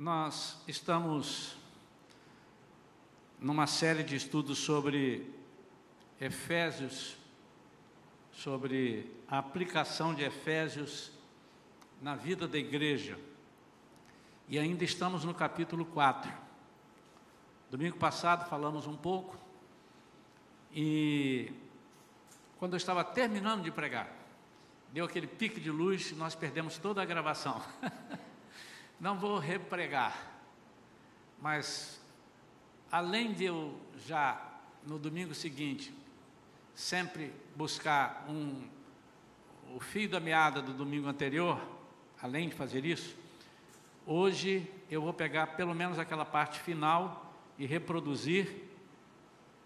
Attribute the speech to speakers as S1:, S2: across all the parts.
S1: Nós estamos numa série de estudos sobre Efésios, sobre a aplicação de Efésios na vida da igreja. E ainda estamos no capítulo 4. Domingo passado falamos um pouco e quando eu estava terminando de pregar, deu aquele pique de luz e nós perdemos toda a gravação. Não vou repregar, mas além de eu já no domingo seguinte sempre buscar um, o fio da meada do domingo anterior, além de fazer isso, hoje eu vou pegar pelo menos aquela parte final e reproduzir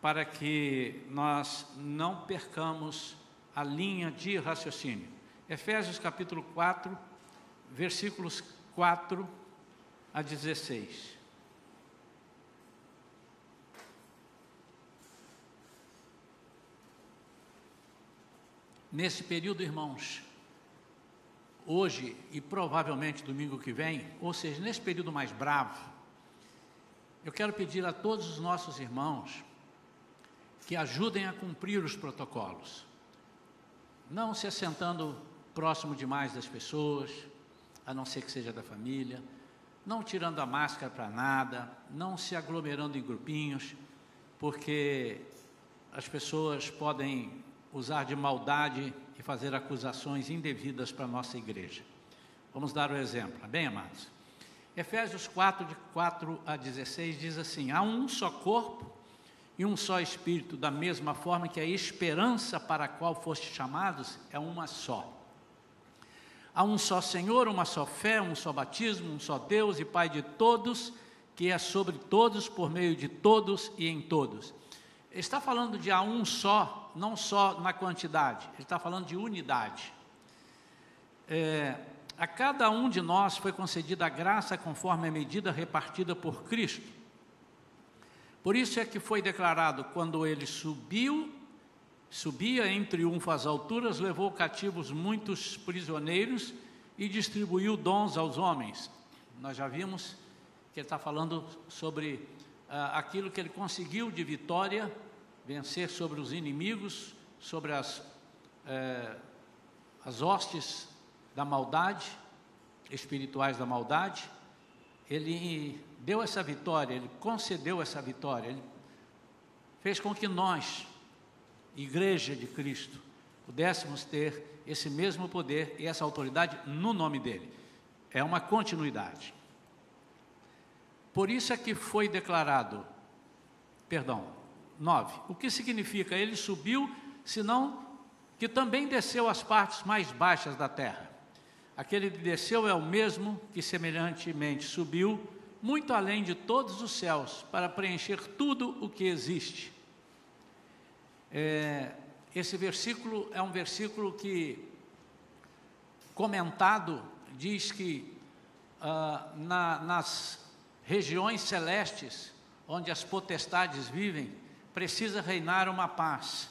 S1: para que nós não percamos a linha de raciocínio. Efésios capítulo 4, versículos 4 a 16. Nesse período, irmãos, hoje e provavelmente domingo que vem, ou seja, nesse período mais bravo, eu quero pedir a todos os nossos irmãos que ajudem a cumprir os protocolos, não se assentando próximo demais das pessoas, a não ser que seja da família, não tirando a máscara para nada, não se aglomerando em grupinhos, porque as pessoas podem usar de maldade e fazer acusações indevidas para a nossa igreja. Vamos dar o exemplo, tá bem, amados? Efésios 4, de 4 a 16 diz assim: Há um só corpo e um só espírito, da mesma forma que a esperança para a qual foste chamados é uma só. Há um só Senhor, uma só fé, um só batismo, um só Deus e Pai de todos, que é sobre todos, por meio de todos e em todos. Ele está falando de há um só, não só na quantidade, ele está falando de unidade. É, a cada um de nós foi concedida a graça conforme a medida repartida por Cristo. Por isso é que foi declarado: quando ele subiu Subia em triunfo às alturas, levou cativos muitos prisioneiros e distribuiu dons aos homens. Nós já vimos que ele está falando sobre ah, aquilo que ele conseguiu de vitória, vencer sobre os inimigos, sobre as, eh, as hostes da maldade, espirituais da maldade. Ele deu essa vitória, ele concedeu essa vitória, ele fez com que nós, Igreja de Cristo, pudéssemos ter esse mesmo poder e essa autoridade no nome dele. É uma continuidade. Por isso é que foi declarado, perdão, 9. O que significa? Ele subiu, senão que também desceu às partes mais baixas da terra. Aquele que desceu é o mesmo que semelhantemente subiu muito além de todos os céus para preencher tudo o que existe. É, esse versículo é um versículo que, comentado, diz que ah, na, nas regiões celestes, onde as potestades vivem, precisa reinar uma paz.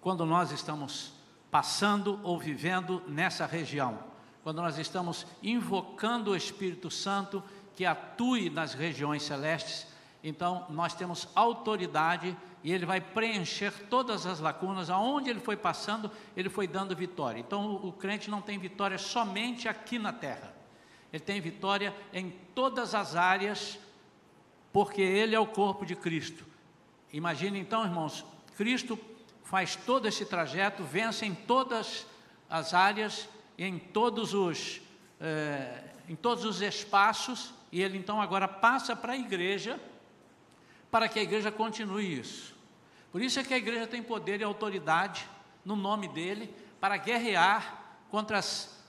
S1: Quando nós estamos passando ou vivendo nessa região, quando nós estamos invocando o Espírito Santo que atue nas regiões celestes, então nós temos autoridade e ele vai preencher todas as lacunas, aonde ele foi passando, ele foi dando vitória. Então o, crente não tem vitória somente aqui na terra, ele tem vitória em todas as áreas, porque ele é o corpo de Cristo. Imagine então, irmãos, Cristo faz todo esse trajeto, vence em todas as áreas, em todos os, eh, em todos os espaços, e ele então agora passa para a igreja para que a igreja continue isso. Por isso é que a igreja tem poder e autoridade no nome dele para guerrear contra as,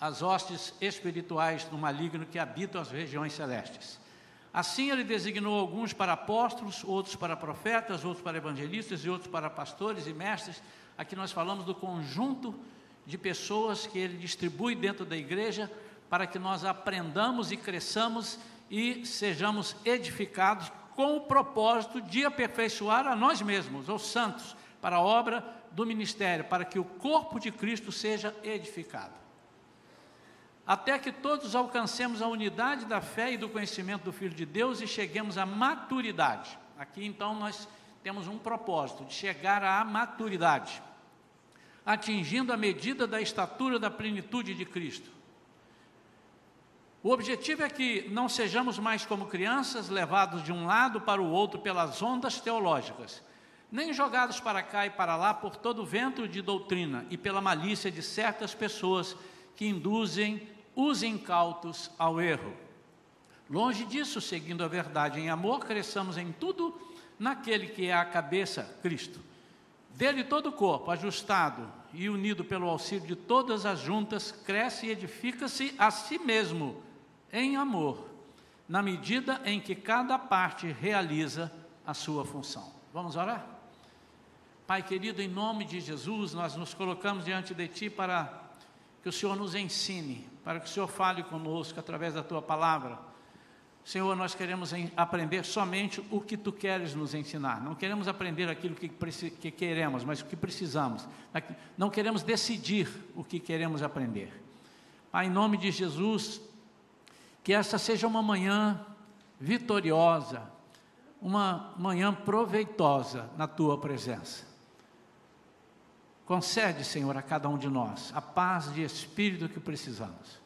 S1: as hostes espirituais do maligno que habitam as regiões celestes. Assim ele designou alguns para apóstolos, outros para profetas, outros para evangelistas e outros para pastores e mestres. Aqui nós falamos do conjunto de pessoas que ele distribui dentro da igreja para que nós aprendamos e cresçamos e sejamos edificados com o propósito de aperfeiçoar a nós mesmos, os santos, para a obra do ministério, para que o corpo de Cristo seja edificado. até que todos alcancemos a unidade da fé e do conhecimento do Filho de Deus e cheguemos à maturidade. Aqui então nós temos um propósito de chegar à maturidade, atingindo a medida da estatura da plenitude de Cristo. O objetivo é que não sejamos mais como crianças, levados de um lado para o outro pelas ondas teológicas, nem jogados para cá e para lá por todo o vento de doutrina e pela malícia de certas pessoas que induzem os incautos ao erro. Longe disso, seguindo a verdade em amor, cresçamos em tudo naquele que é a cabeça, Cristo. Dele todo o corpo, ajustado e unido pelo auxílio de todas as juntas, cresce e edifica-se a si mesmo em amor, na medida em que cada parte realiza a sua função. Vamos orar? Pai querido, em nome de Jesus, nós nos colocamos diante de Ti para que o Senhor nos ensine, para que o Senhor fale conosco através da Tua palavra. Senhor, nós queremos aprender somente o que Tu queres nos ensinar. Não queremos aprender aquilo que, que queremos, mas o que precisamos. Não queremos decidir o que queremos aprender. Pai, em nome de Jesus, que essa seja uma manhã vitoriosa, uma manhã proveitosa na tua presença. Concede, Senhor, a cada um de nós a paz de espírito que precisamos.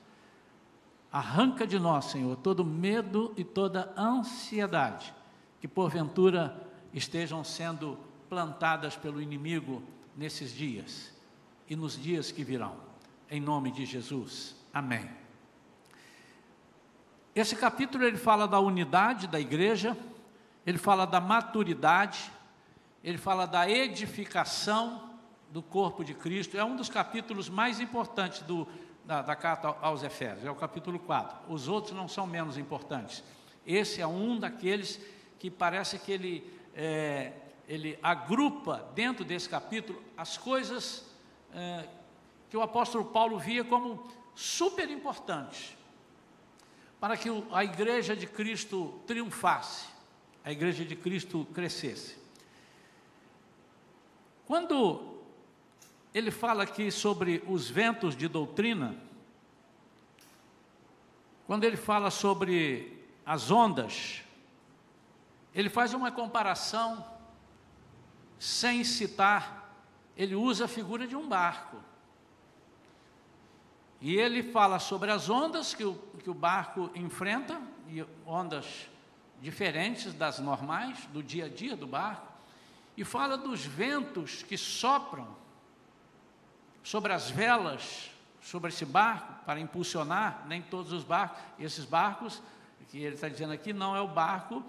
S1: Arranca de nós, Senhor, todo medo e toda ansiedade que porventura estejam sendo plantadas pelo inimigo nesses dias e nos dias que virão. Em nome de Jesus. Amém. Esse capítulo ele fala da unidade da igreja, ele fala da maturidade, ele fala da edificação do corpo de Cristo. É um dos capítulos mais importantes do, da, da carta aos Efésios, é o capítulo 4. Os outros não são menos importantes. Esse é um daqueles que parece que ele, é, ele agrupa dentro desse capítulo as coisas é, que o apóstolo Paulo via como super importantes para que a igreja de Cristo triunfasse, a igreja de Cristo crescesse. Quando ele fala aqui sobre os ventos de doutrina, quando ele fala sobre as ondas, ele faz uma comparação sem citar, ele usa a figura de um barco. E ele fala sobre as ondas que o, que o barco enfrenta, e ondas diferentes das normais, do dia a dia do barco, e fala dos ventos que sopram sobre as velas, sobre esse barco, para impulsionar, nem todos os barcos, esses barcos, que ele está dizendo aqui, não é o barco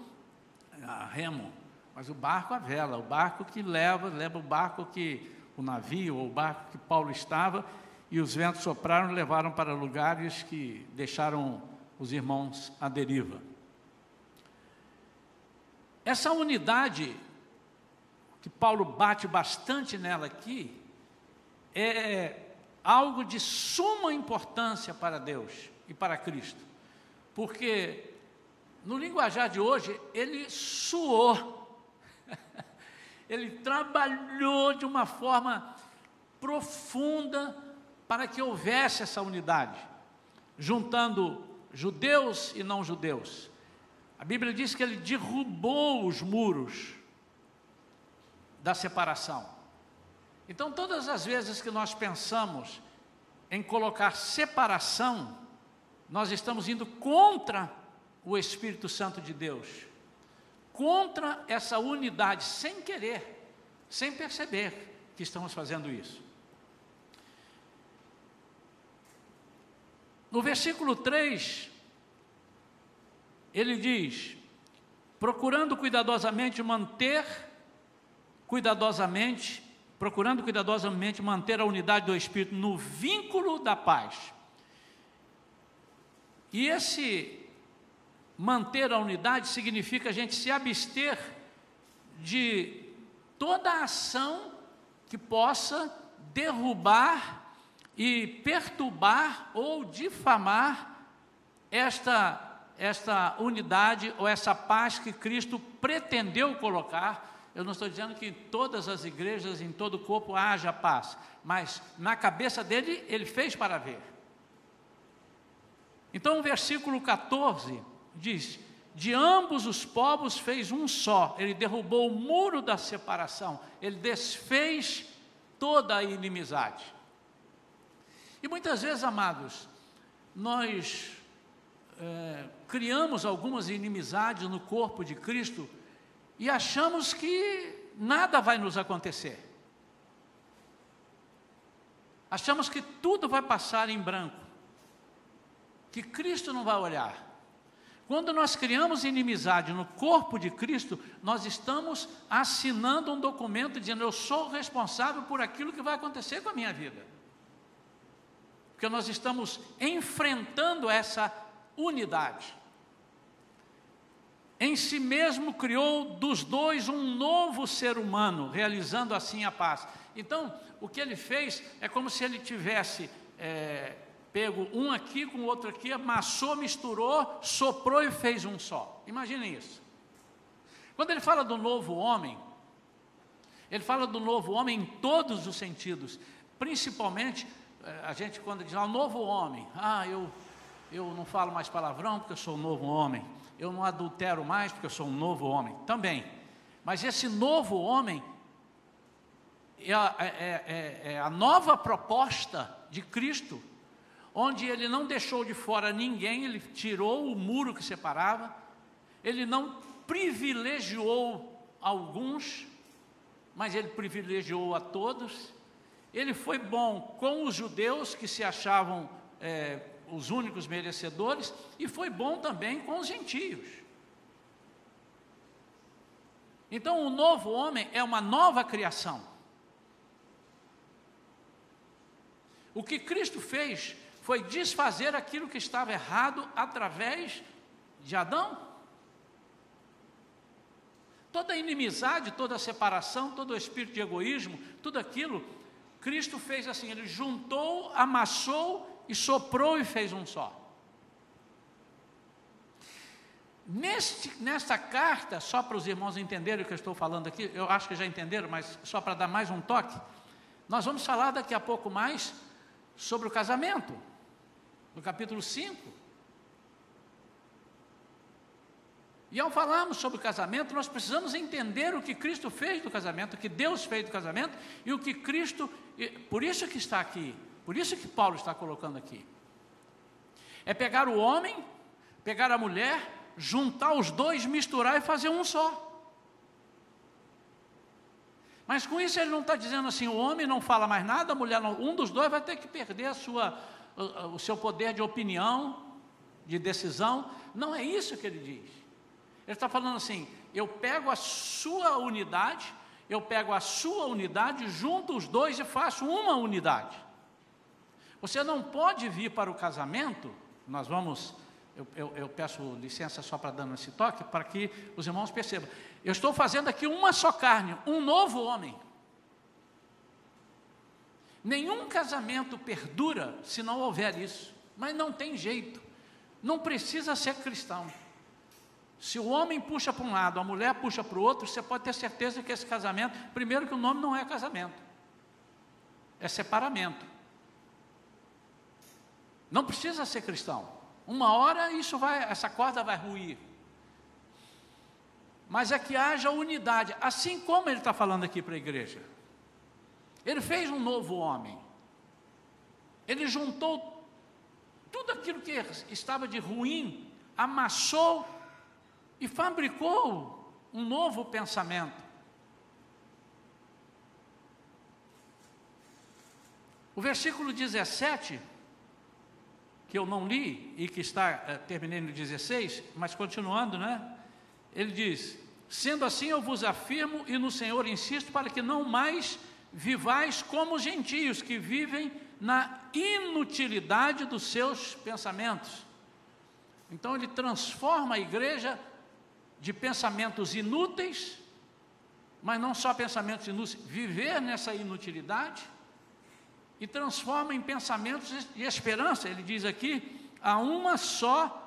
S1: a remo, mas o barco a vela, o barco que leva, leva o barco que, o navio, ou o barco que Paulo estava, e os ventos sopraram e levaram para lugares que deixaram os irmãos à deriva. Essa unidade, que Paulo bate bastante nela aqui, é algo de suma importância para Deus e para Cristo, porque no linguajar de hoje, ele suou, ele trabalhou de uma forma profunda para que houvesse essa unidade, juntando judeus e não judeus. A Bíblia diz que ele derrubou os muros da separação. Então, todas as vezes que nós pensamos em colocar separação, nós estamos indo contra o Espírito Santo de Deus, contra essa unidade, sem querer, sem perceber que estamos fazendo isso. No versículo 3, ele diz: procurando cuidadosamente manter, cuidadosamente, procurando cuidadosamente manter a unidade do Espírito no vínculo da paz. E esse manter a unidade significa a gente se abster de toda ação que possa derrubar e perturbar ou difamar esta, esta unidade ou essa paz que Cristo pretendeu colocar. Eu não estou dizendo que em todas as igrejas, em todo o corpo haja paz, mas na cabeça dele, ele fez para ver. Então, o versículo 14 diz: De ambos os povos fez um só, ele derrubou o muro da separação, ele desfez toda a inimizade. E muitas vezes, amados, nós é, criamos algumas inimizades no corpo de Cristo e achamos que nada vai nos acontecer. Achamos que tudo vai passar em branco, que Cristo não vai olhar. Quando nós criamos inimizade no corpo de Cristo, nós estamos assinando um documento dizendo: Eu sou responsável por aquilo que vai acontecer com a minha vida. Porque nós estamos enfrentando essa unidade. Em si mesmo criou dos dois um novo ser humano, realizando assim a paz. Então, o que ele fez é como se ele tivesse é, pego um aqui com o outro aqui, amassou, misturou, soprou e fez um só. Imaginem isso. Quando ele fala do novo homem, ele fala do novo homem em todos os sentidos, principalmente a gente quando diz, ah, novo homem, ah, eu, eu não falo mais palavrão porque eu sou um novo homem, eu não adultero mais porque eu sou um novo homem, também. Mas esse novo homem é é, é, é, é a nova proposta de Cristo, onde ele não deixou de fora ninguém, ele tirou o muro que separava, ele não privilegiou alguns, mas ele privilegiou a todos. Ele foi bom com os judeus que se achavam é, os únicos merecedores, e foi bom também com os gentios. Então, o novo homem é uma nova criação. O que Cristo fez foi desfazer aquilo que estava errado através de Adão. Toda a inimizade, toda a separação, todo o espírito de egoísmo, tudo aquilo, Cristo fez assim: ele juntou, amassou e soprou e fez um só. Neste, nesta carta, só para os irmãos entenderem o que eu estou falando aqui, eu acho que já entenderam, mas só para dar mais um toque, nós vamos falar daqui a pouco mais sobre o casamento, no capítulo 5. E ao falarmos sobre o casamento, nós precisamos entender o que Cristo fez do casamento, o que Deus fez do casamento e o que Cristo, por isso que está aqui, por isso que Paulo está colocando aqui. É pegar o homem, pegar a mulher, juntar os dois, misturar e fazer um só. Mas com isso ele não está dizendo assim, o homem não fala mais nada, a mulher não, um dos dois vai ter que perder a sua, o, o seu poder de opinião, de decisão. Não é isso que ele diz. Ele está falando assim, eu pego a sua unidade, eu pego a sua unidade, junto os dois e faço uma unidade. Você não pode vir para o casamento, nós vamos, eu, eu, eu peço licença só para dar esse toque, para que os irmãos percebam. Eu estou fazendo aqui uma só carne, um novo homem. Nenhum casamento perdura se não houver isso, mas não tem jeito, não precisa ser cristão. Se o homem puxa para um lado, a mulher puxa para o outro, você pode ter certeza que esse casamento, primeiro que o nome não é casamento, é separamento. Não precisa ser cristão. Uma hora isso vai, essa corda vai ruir. Mas é que haja unidade, assim como ele está falando aqui para a igreja. Ele fez um novo homem. Ele juntou tudo aquilo que estava de ruim, amassou e fabricou um novo pensamento. O versículo 17 que eu não li e que está, uh, terminei no 16, mas continuando, né? Ele diz: Sendo assim, eu vos afirmo e no Senhor insisto para que não mais vivais como gentios que vivem na inutilidade dos seus pensamentos. Então, ele transforma a igreja de pensamentos inúteis, mas não só pensamentos inúteis, viver nessa inutilidade e transforma em pensamentos de esperança. Ele diz aqui: há uma só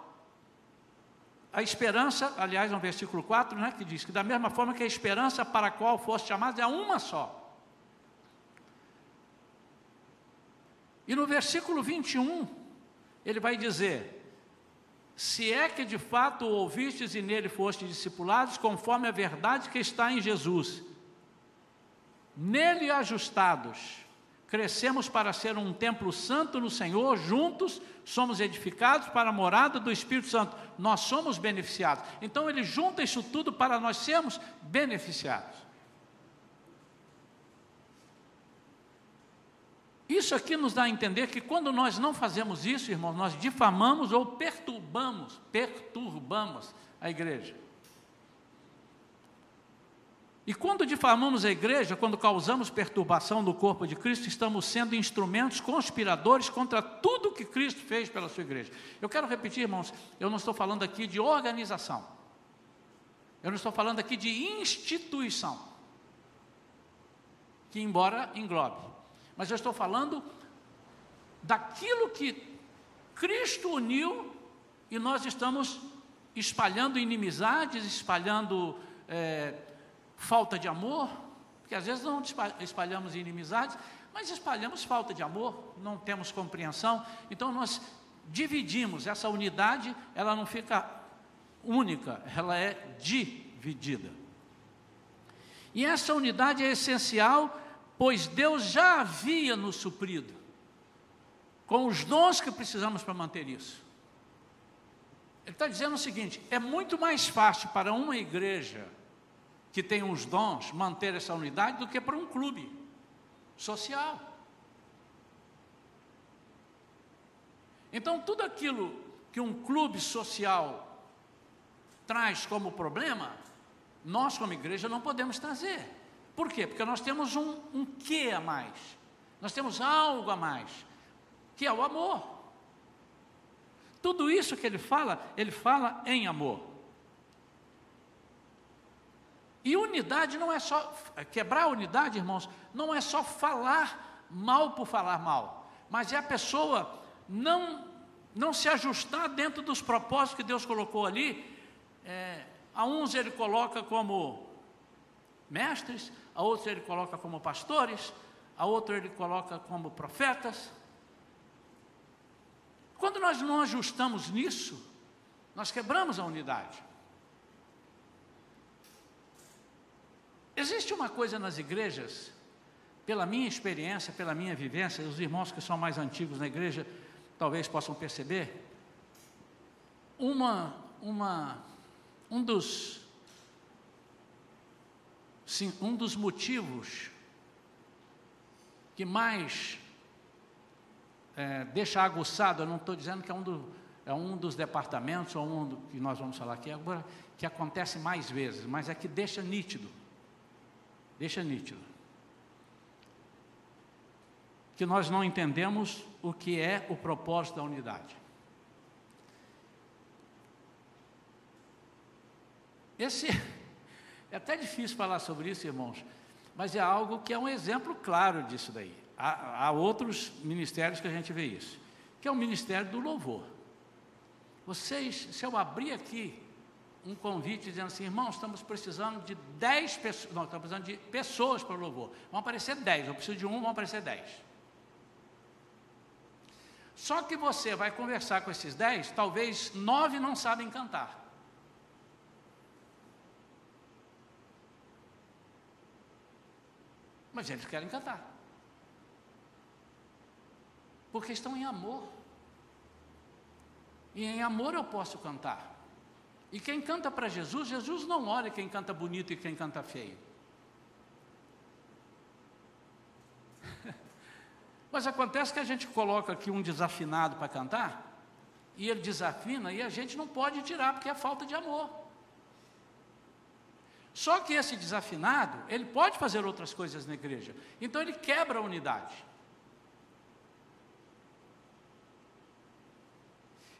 S1: a esperança, aliás, no versículo 4, né, que diz que da mesma forma que a esperança para a qual foste chamado é uma só. E no versículo 21, ele vai dizer: se é que de fato ouvistes e nele fostes discipulados, conforme a verdade que está em Jesus. Nele ajustados, crescemos para ser um templo santo no Senhor, juntos somos edificados para a morada do Espírito Santo. Nós somos beneficiados. Então ele junta isso tudo para nós sermos beneficiados. Isso aqui nos dá a entender que quando nós não fazemos isso, irmãos, nós difamamos ou perturbamos, perturbamos a igreja. E quando difamamos a igreja, quando causamos perturbação no corpo de Cristo, estamos sendo instrumentos conspiradores contra tudo que Cristo fez pela sua igreja. Eu quero repetir, irmãos, eu não estou falando aqui de organização. Eu não estou falando aqui de instituição. Que embora englobe mas eu estou falando daquilo que Cristo uniu e nós estamos espalhando inimizades, espalhando é, falta de amor, porque às vezes não espalhamos inimizades, mas espalhamos falta de amor, não temos compreensão, então nós dividimos, essa unidade, ela não fica única, ela é dividida. E essa unidade é essencial pois Deus já havia nos suprido com os dons que precisamos para manter isso. Ele está dizendo o seguinte: é muito mais fácil para uma igreja que tem os dons manter essa unidade do que para um clube social. Então, tudo aquilo que um clube social traz como problema, nós, como igreja, não podemos trazer. Por quê? Porque nós temos um, um quê a mais. Nós temos algo a mais, que é o amor. Tudo isso que ele fala, ele fala em amor. E unidade não é só, quebrar a unidade, irmãos, não é só falar mal por falar mal, mas é a pessoa não, não se ajustar dentro dos propósitos que Deus colocou ali. É, a uns ele coloca como mestres, a outros ele coloca como pastores, a outro ele coloca como profetas. Quando nós não ajustamos nisso, nós quebramos a unidade. Existe uma coisa nas igrejas, pela minha experiência, pela minha vivência, os irmãos que são mais antigos na igreja talvez possam perceber, uma, uma, um dos Sim, um dos motivos que mais é, deixa aguçado, eu não estou dizendo que é um, do, é um dos departamentos, ou um do, que nós vamos falar aqui agora, que acontece mais vezes, mas é que deixa nítido. Deixa nítido. Que nós não entendemos o que é o propósito da unidade. Esse é até difícil falar sobre isso, irmãos, mas é algo que é um exemplo claro disso daí. Há, há outros ministérios que a gente vê isso, que é o ministério do louvor. Vocês, se eu abrir aqui um convite dizendo assim, irmãos, estamos precisando de 10 pessoas, não, estamos precisando de pessoas para o louvor. Vão aparecer 10, eu preciso de um, vão aparecer 10. Só que você vai conversar com esses 10, talvez nove não sabem cantar. Mas eles querem cantar. Porque estão em amor. E em amor eu posso cantar. E quem canta para Jesus, Jesus não olha quem canta bonito e quem canta feio. Mas acontece que a gente coloca aqui um desafinado para cantar, e ele desafina, e a gente não pode tirar, porque é falta de amor. Só que esse desafinado, ele pode fazer outras coisas na igreja. Então ele quebra a unidade.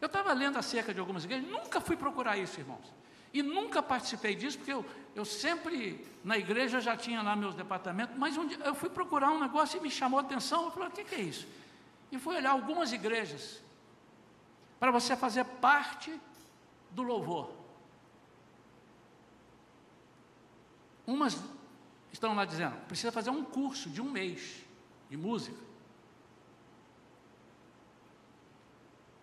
S1: Eu estava lendo acerca de algumas igrejas, nunca fui procurar isso, irmãos. E nunca participei disso, porque eu, eu sempre, na igreja, já tinha lá meus departamentos, mas um dia eu fui procurar um negócio e me chamou a atenção. Eu falei, o que, que é isso? E fui olhar algumas igrejas, para você fazer parte do louvor. Umas estão lá dizendo, precisa fazer um curso de um mês de música.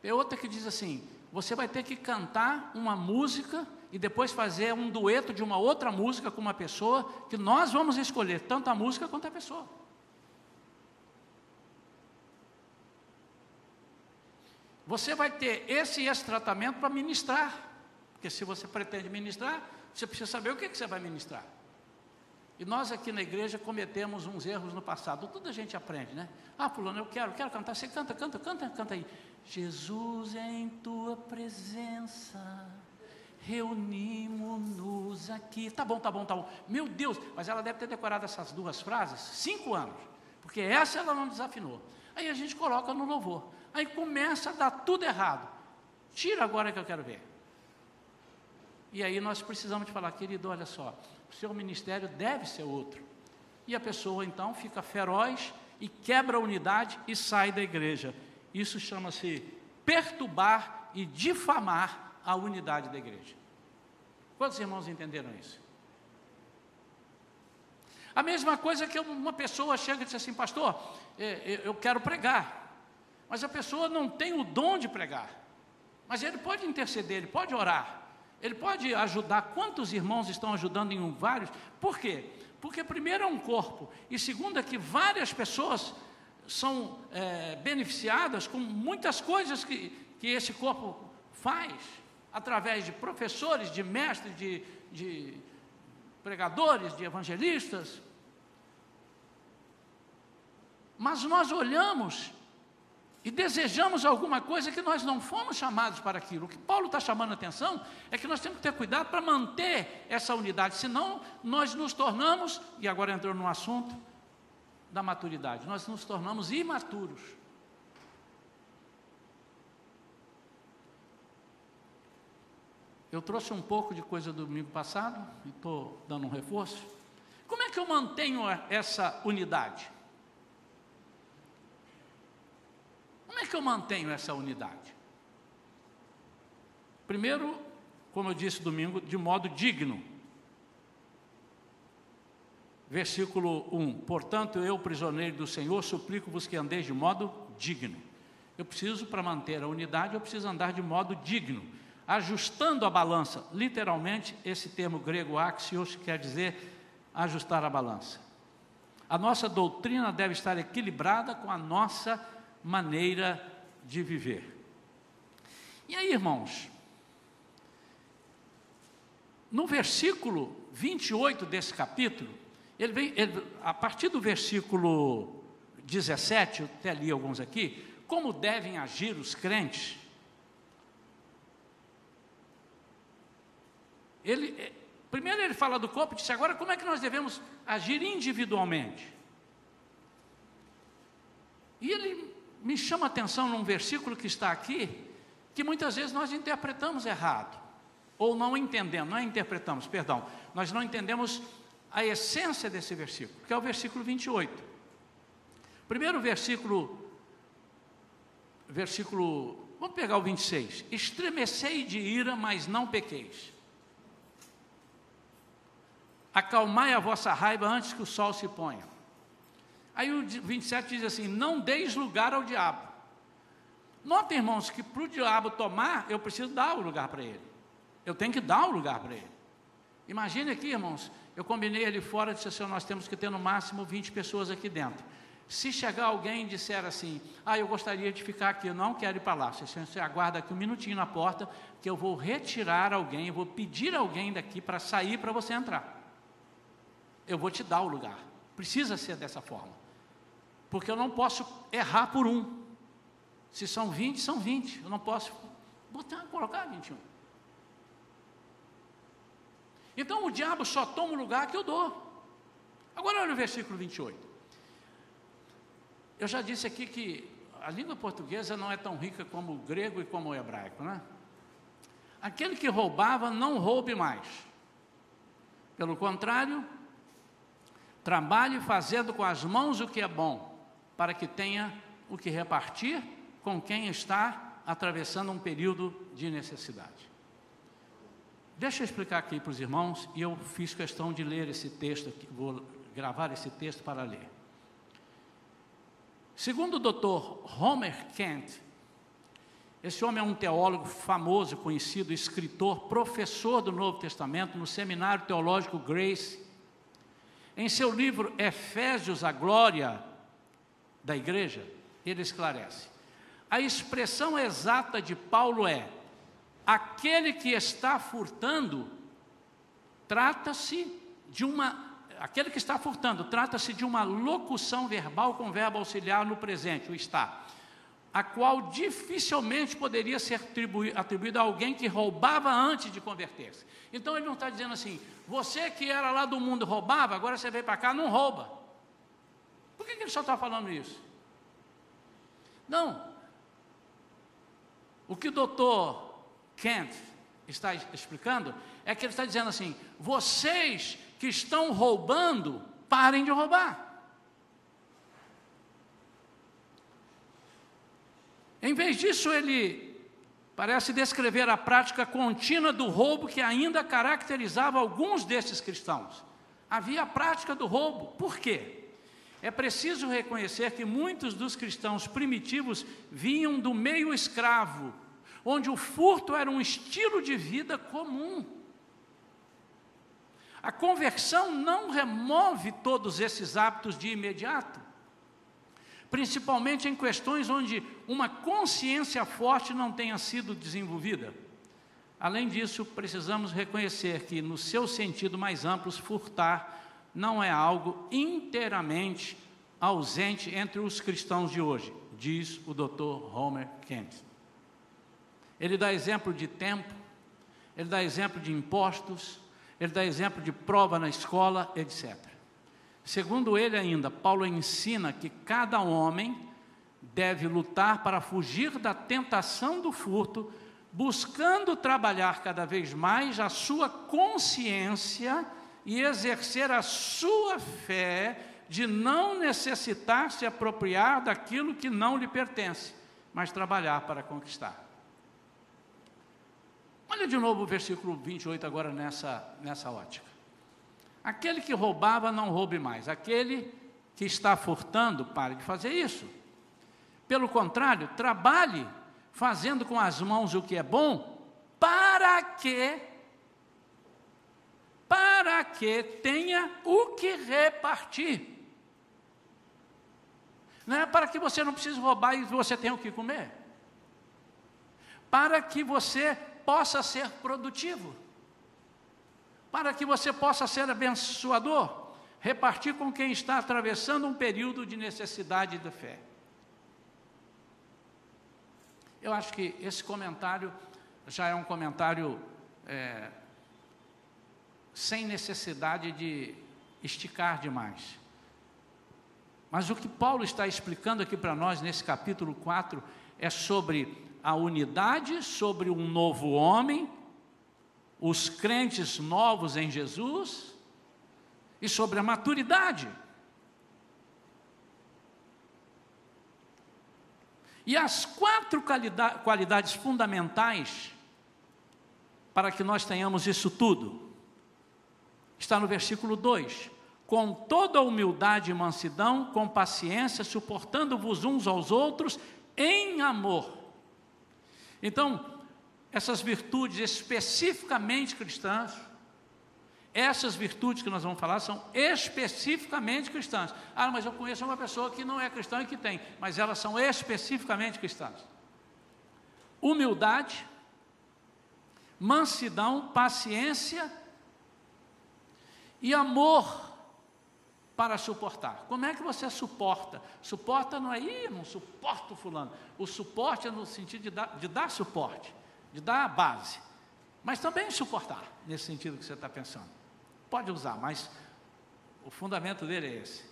S1: É outra que diz assim: você vai ter que cantar uma música e depois fazer um dueto de uma outra música com uma pessoa que nós vamos escolher, tanto a música quanto a pessoa. Você vai ter esse e esse tratamento para ministrar. Porque se você pretende ministrar, você precisa saber o que, que você vai ministrar. E nós aqui na igreja cometemos uns erros no passado. Tudo a gente aprende, né? Ah, fulano, eu quero, quero cantar. Você canta, canta, canta, canta aí. Jesus em tua presença, reunimos-nos aqui. Tá bom, tá bom, tá bom. Meu Deus, mas ela deve ter decorado essas duas frases cinco anos. Porque essa ela não desafinou. Aí a gente coloca no louvor. Aí começa a dar tudo errado. Tira agora que eu quero ver. E aí nós precisamos de falar, querido, olha só, o seu ministério deve ser outro. E a pessoa então fica feroz e quebra a unidade e sai da igreja. Isso chama-se perturbar e difamar a unidade da igreja. Quantos irmãos entenderam isso? A mesma coisa que uma pessoa chega e diz assim, pastor, é, eu quero pregar. Mas a pessoa não tem o dom de pregar. Mas ele pode interceder, ele pode orar. Ele pode ajudar. Quantos irmãos estão ajudando em vários? Por quê? Porque, primeiro, é um corpo, e segundo, é que várias pessoas são é, beneficiadas com muitas coisas que, que esse corpo faz, através de professores, de mestres, de, de pregadores, de evangelistas. Mas nós olhamos e desejamos alguma coisa que nós não fomos chamados para aquilo. O que Paulo está chamando a atenção é que nós temos que ter cuidado para manter essa unidade, senão nós nos tornamos, e agora entrou no assunto da maturidade, nós nos tornamos imaturos. Eu trouxe um pouco de coisa do domingo passado e estou dando um reforço. Como é que eu mantenho essa unidade? Como é que eu mantenho essa unidade? Primeiro, como eu disse domingo, de modo digno. Versículo 1: Portanto, eu, prisioneiro do Senhor, suplico-vos que andeis de modo digno. Eu preciso, para manter a unidade, eu preciso andar de modo digno, ajustando a balança. Literalmente, esse termo grego axios quer dizer ajustar a balança. A nossa doutrina deve estar equilibrada com a nossa maneira de viver. E aí, irmãos, no versículo 28 desse capítulo, ele vem, ele, a partir do versículo 17, eu até li alguns aqui, como devem agir os crentes. Ele, eh, primeiro ele fala do corpo e disse, agora como é que nós devemos agir individualmente? E ele me chama a atenção num versículo que está aqui, que muitas vezes nós interpretamos errado, ou não entendemos, não é interpretamos, perdão, nós não entendemos a essência desse versículo, que é o versículo 28. Primeiro versículo, versículo, vamos pegar o 26. Estremecei de ira, mas não pequeis. Acalmai a vossa raiva antes que o sol se ponha. Aí o 27 diz assim: Não deis lugar ao diabo. Nota, irmãos, que para o diabo tomar, eu preciso dar o lugar para ele. Eu tenho que dar o lugar para ele. Imagine aqui, irmãos, eu combinei ali fora, disse assim: nós temos que ter no máximo 20 pessoas aqui dentro. Se chegar alguém e disser assim, ah, eu gostaria de ficar aqui, eu não quero ir para lá, você, você aguarda aqui um minutinho na porta, que eu vou retirar alguém, eu vou pedir alguém daqui para sair para você entrar. Eu vou te dar o lugar. Precisa ser dessa forma porque eu não posso errar por um. Se são 20, são 20. Eu não posso botar, colocar 21. Então o diabo só toma o lugar que eu dou. Agora olha o versículo 28. Eu já disse aqui que a língua portuguesa não é tão rica como o grego e como o hebraico, né? Aquele que roubava, não roube mais. Pelo contrário, trabalhe fazendo com as mãos o que é bom para que tenha o que repartir com quem está atravessando um período de necessidade. Deixa eu explicar aqui para os irmãos, e eu fiz questão de ler esse texto, vou gravar esse texto para ler. Segundo o Dr. Homer Kent, Esse homem é um teólogo famoso, conhecido, escritor, professor do Novo Testamento no Seminário Teológico Grace. Em seu livro Efésios, a Glória da Igreja, ele esclarece: a expressão exata de Paulo é: aquele que está furtando, trata-se de uma. Aquele que está furtando, trata-se de uma locução verbal com verbo auxiliar no presente, o está a qual dificilmente poderia ser atribuída a alguém que roubava antes de converter-se. Então ele não está dizendo assim, você que era lá do mundo roubava, agora você veio para cá, não rouba. Por que, que ele só está falando isso? Não. O que o doutor Kent está explicando é que ele está dizendo assim: vocês que estão roubando, parem de roubar. Em vez disso, ele parece descrever a prática contínua do roubo que ainda caracterizava alguns desses cristãos. Havia a prática do roubo. Por quê? É preciso reconhecer que muitos dos cristãos primitivos vinham do meio escravo, onde o furto era um estilo de vida comum. A conversão não remove todos esses hábitos de imediato principalmente em questões onde uma consciência forte não tenha sido desenvolvida. Além disso, precisamos reconhecer que, no seu sentido mais amplo, furtar não é algo inteiramente ausente entre os cristãos de hoje, diz o Dr. Homer Kent. Ele dá exemplo de tempo, ele dá exemplo de impostos, ele dá exemplo de prova na escola, etc. Segundo ele ainda, Paulo ensina que cada homem deve lutar para fugir da tentação do furto, buscando trabalhar cada vez mais a sua consciência e exercer a sua fé de não necessitar se apropriar daquilo que não lhe pertence, mas trabalhar para conquistar. Olha de novo o versículo 28 agora nessa, nessa ótica. Aquele que roubava, não roube mais. Aquele que está furtando, pare de fazer isso. Pelo contrário, trabalhe fazendo com as mãos o que é bom, para que para que tenha o que repartir. Não é para que você não precise roubar e você tenha o que comer. Para que você possa ser produtivo para que você possa ser abençoador, repartir com quem está atravessando um período de necessidade da fé. Eu acho que esse comentário já é um comentário é, sem necessidade de esticar demais. Mas o que Paulo está explicando aqui para nós nesse capítulo 4 é sobre a unidade, sobre um novo homem, os crentes novos em Jesus e sobre a maturidade. E as quatro qualidades fundamentais para que nós tenhamos isso tudo está no versículo 2: com toda humildade e mansidão, com paciência, suportando-vos uns aos outros em amor. Então, essas virtudes especificamente cristãs, essas virtudes que nós vamos falar são especificamente cristãs. Ah, mas eu conheço uma pessoa que não é cristã e que tem, mas elas são especificamente cristãs. Humildade, mansidão, paciência e amor para suportar. Como é que você suporta? Suporta não é, ih, não suporto fulano. O suporte é no sentido de dar, de dar suporte de dar a base, mas também suportar, nesse sentido que você está pensando. Pode usar, mas o fundamento dele é esse.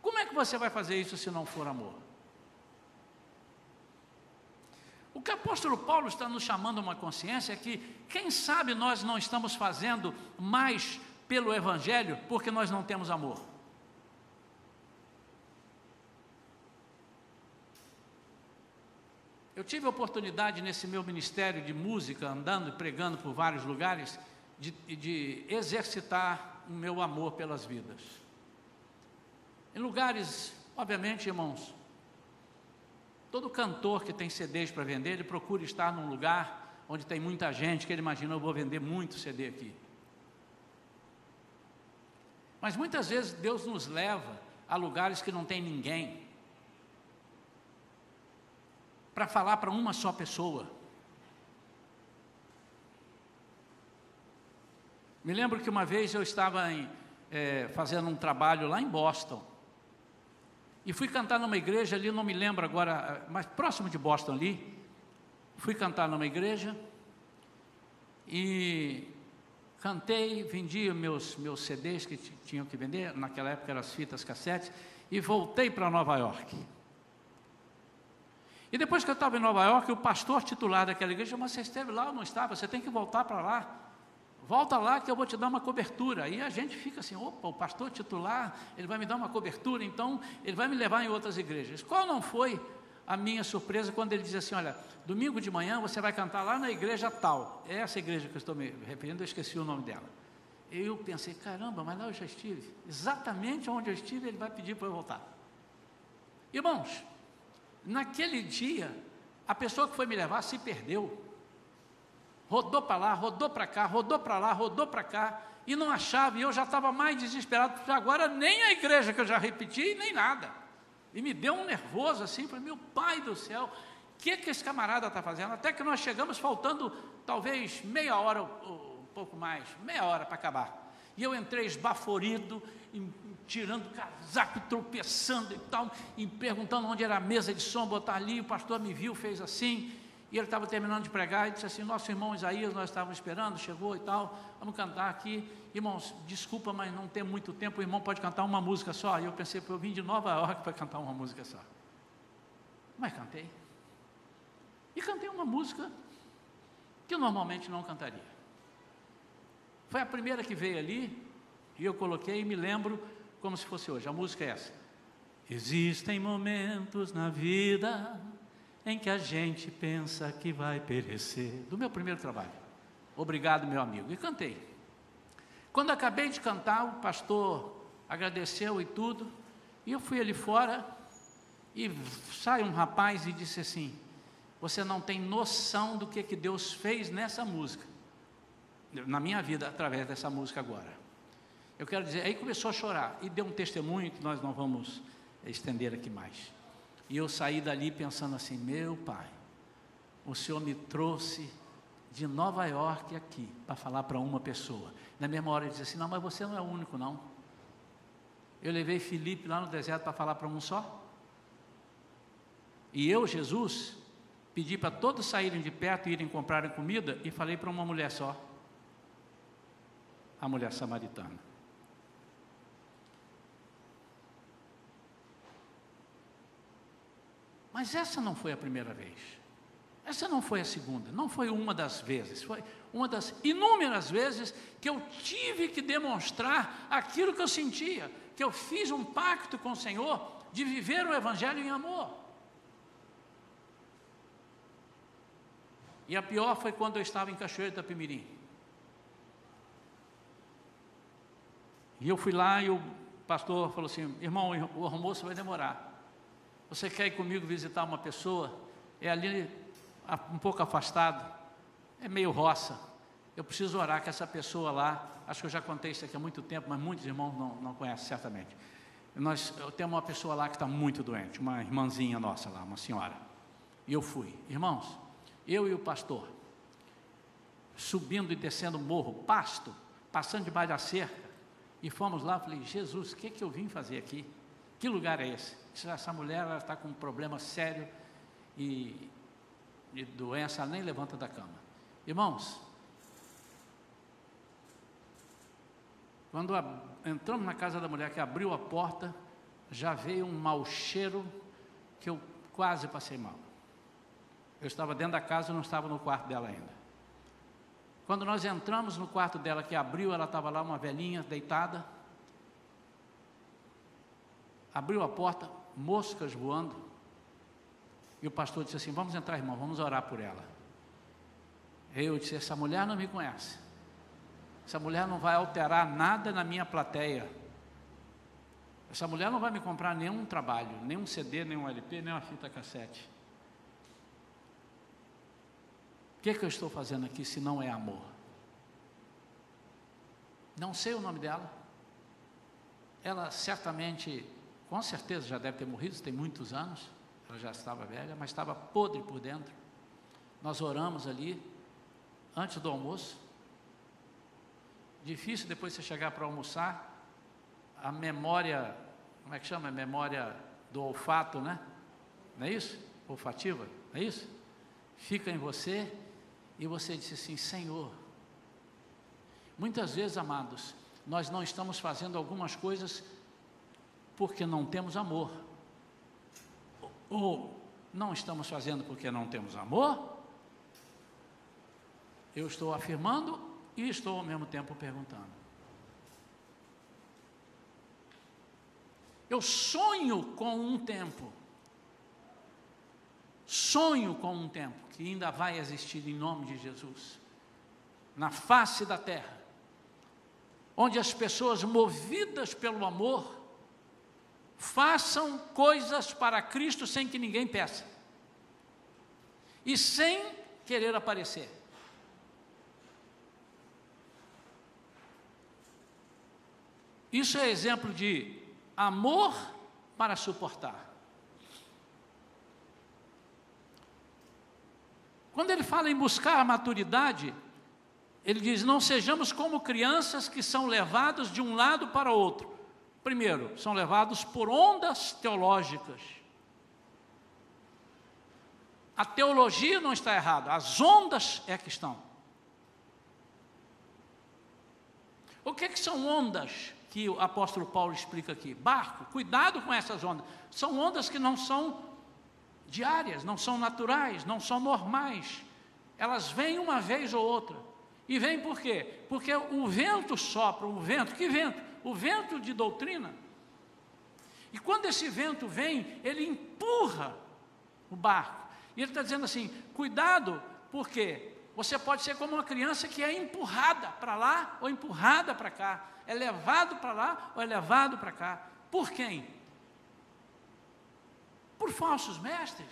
S1: Como é que você vai fazer isso se não for amor? O que o apóstolo Paulo está nos chamando uma consciência é que, quem sabe, nós não estamos fazendo mais pelo Evangelho porque nós não temos amor. Eu tive a oportunidade nesse meu ministério de música, andando e pregando por vários lugares, de, de exercitar o meu amor pelas vidas. Em lugares, obviamente, irmãos, Todo cantor que tem CDs para vender, ele procura estar num lugar onde tem muita gente, que ele imagina, eu vou vender muito CD aqui. Mas muitas vezes Deus nos leva a lugares que não tem ninguém, para falar para uma só pessoa. Me lembro que uma vez eu estava em, é, fazendo um trabalho lá em Boston, e fui cantar numa igreja ali, não me lembro agora, mas próximo de Boston ali. Fui cantar numa igreja e cantei, vendi meus, meus CDs que tinham que vender, naquela época eram as fitas cassetes, e voltei para Nova York. E depois que eu estava em Nova York, o pastor titular daquela igreja, mas você esteve lá ou não estava? Você tem que voltar para lá. Volta lá que eu vou te dar uma cobertura. E a gente fica assim: opa, o pastor titular, ele vai me dar uma cobertura, então ele vai me levar em outras igrejas. Qual não foi a minha surpresa quando ele diz assim: olha, domingo de manhã você vai cantar lá na igreja tal. É essa igreja que eu estou me referindo, eu esqueci o nome dela. Eu pensei: caramba, mas lá eu já estive. Exatamente onde eu estive, ele vai pedir para eu voltar. Irmãos, naquele dia, a pessoa que foi me levar se perdeu rodou para lá, rodou para cá, rodou para lá, rodou para cá, e não achava, e eu já estava mais desesperado, porque agora nem a igreja que eu já repeti, nem nada. E me deu um nervoso assim, falei, meu pai do céu, o que, que esse camarada está fazendo? Até que nós chegamos faltando talvez meia hora, um pouco mais, meia hora para acabar. E eu entrei esbaforido, tirando o casaco, tropeçando e tal, e perguntando onde era a mesa de som, botar ali, o pastor me viu, fez assim, e ele estava terminando de pregar e disse assim: Nosso irmão Isaías, nós estávamos esperando, chegou e tal, vamos cantar aqui. Irmãos, desculpa, mas não tem muito tempo, o irmão pode cantar uma música só. E eu pensei, eu vim de Nova York para cantar uma música só. Mas cantei. E cantei uma música que eu normalmente não cantaria. Foi a primeira que veio ali, e eu coloquei e me lembro como se fosse hoje. A música é essa. Existem momentos na vida em que a gente pensa que vai perecer. Do meu primeiro trabalho. Obrigado, meu amigo. E cantei. Quando acabei de cantar, o pastor agradeceu e tudo, e eu fui ali fora e sai um rapaz e disse assim: Você não tem noção do que, que Deus fez nessa música, na minha vida, através dessa música agora. Eu quero dizer, aí começou a chorar e deu um testemunho que nós não vamos estender aqui mais. E eu saí dali pensando assim: meu pai, o senhor me trouxe de Nova York aqui para falar para uma pessoa. Na mesma hora ele disse assim: não, mas você não é o único, não. Eu levei Felipe lá no deserto para falar para um só. E eu, Jesus, pedi para todos saírem de perto e irem comprarem comida e falei para uma mulher só. A mulher samaritana. Mas essa não foi a primeira vez. Essa não foi a segunda, não foi uma das vezes, foi uma das inúmeras vezes que eu tive que demonstrar aquilo que eu sentia, que eu fiz um pacto com o Senhor de viver o Evangelho em amor. E a pior foi quando eu estava em Cachoeira da Pimirim. E eu fui lá e o pastor falou assim: irmão, o almoço vai demorar. Você quer ir comigo visitar uma pessoa? É ali um pouco afastado, é meio roça. Eu preciso orar com essa pessoa lá. Acho que eu já contei isso aqui há muito tempo, mas muitos irmãos não, não conhecem certamente. Nós, eu tenho uma pessoa lá que está muito doente, uma irmãzinha nossa lá, uma senhora. E eu fui. Irmãos, eu e o pastor, subindo e descendo o morro, pasto, passando debaixo da cerca, e fomos lá, falei, Jesus, o que, que eu vim fazer aqui? Que lugar é esse? Essa mulher está com um problema sério e de doença, ela nem levanta da cama. Irmãos, quando a, entramos na casa da mulher que abriu a porta, já veio um mau cheiro que eu quase passei mal. Eu estava dentro da casa, não estava no quarto dela ainda. Quando nós entramos no quarto dela que abriu, ela estava lá, uma velhinha deitada, abriu a porta, moscas voando. E o pastor disse assim: Vamos entrar, irmão, vamos orar por ela. Eu disse: Essa mulher não me conhece. Essa mulher não vai alterar nada na minha plateia. Essa mulher não vai me comprar nenhum trabalho, nenhum CD, nenhum LP, nenhuma fita cassete. O que, é que eu estou fazendo aqui se não é amor? Não sei o nome dela. Ela certamente com certeza, já deve ter morrido, tem muitos anos. Ela já estava velha, mas estava podre por dentro. Nós oramos ali, antes do almoço. Difícil depois você chegar para almoçar, a memória, como é que chama? A memória do olfato, né? Não é isso? Olfativa, não é isso? Fica em você e você disse assim: Senhor. Muitas vezes, amados, nós não estamos fazendo algumas coisas porque não temos amor. Ou não estamos fazendo porque não temos amor. Eu estou afirmando e estou ao mesmo tempo perguntando. Eu sonho com um tempo. Sonho com um tempo que ainda vai existir em nome de Jesus, na face da terra, onde as pessoas movidas pelo amor façam coisas para Cristo sem que ninguém peça e sem querer aparecer. Isso é exemplo de amor para suportar. Quando ele fala em buscar a maturidade, ele diz: não sejamos como crianças que são levados de um lado para outro. Primeiro, são levados por ondas teológicas. A teologia não está errada, as ondas é que estão. O que, é que são ondas? que o apóstolo Paulo explica aqui. Barco, cuidado com essas ondas. São ondas que não são diárias, não são naturais, não são normais. Elas vêm uma vez ou outra. E vem por quê? Porque o vento sopra, o vento, que vento? O vento de doutrina. E quando esse vento vem, ele empurra o barco. E ele está dizendo assim: cuidado, porque você pode ser como uma criança que é empurrada para lá ou empurrada para cá é levado para lá ou é levado para cá. Por quem? Por falsos mestres.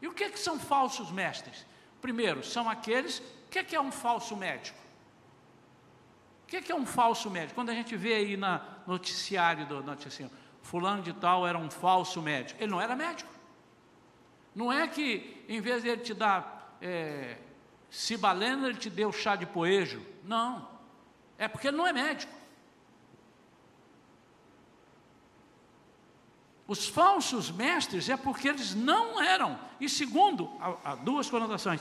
S1: E o que, que são falsos mestres? Primeiro, são aqueles. O que, que é um falso médico? Que, que é um falso médico? Quando a gente vê aí na noticiário do noticiário, fulano de tal era um falso médico. Ele não era médico. Não é que em vez de ele te dar é, cibalena, ele te deu chá de poejo. Não. É porque ele não é médico. Os falsos mestres é porque eles não eram. E segundo, há duas conotações.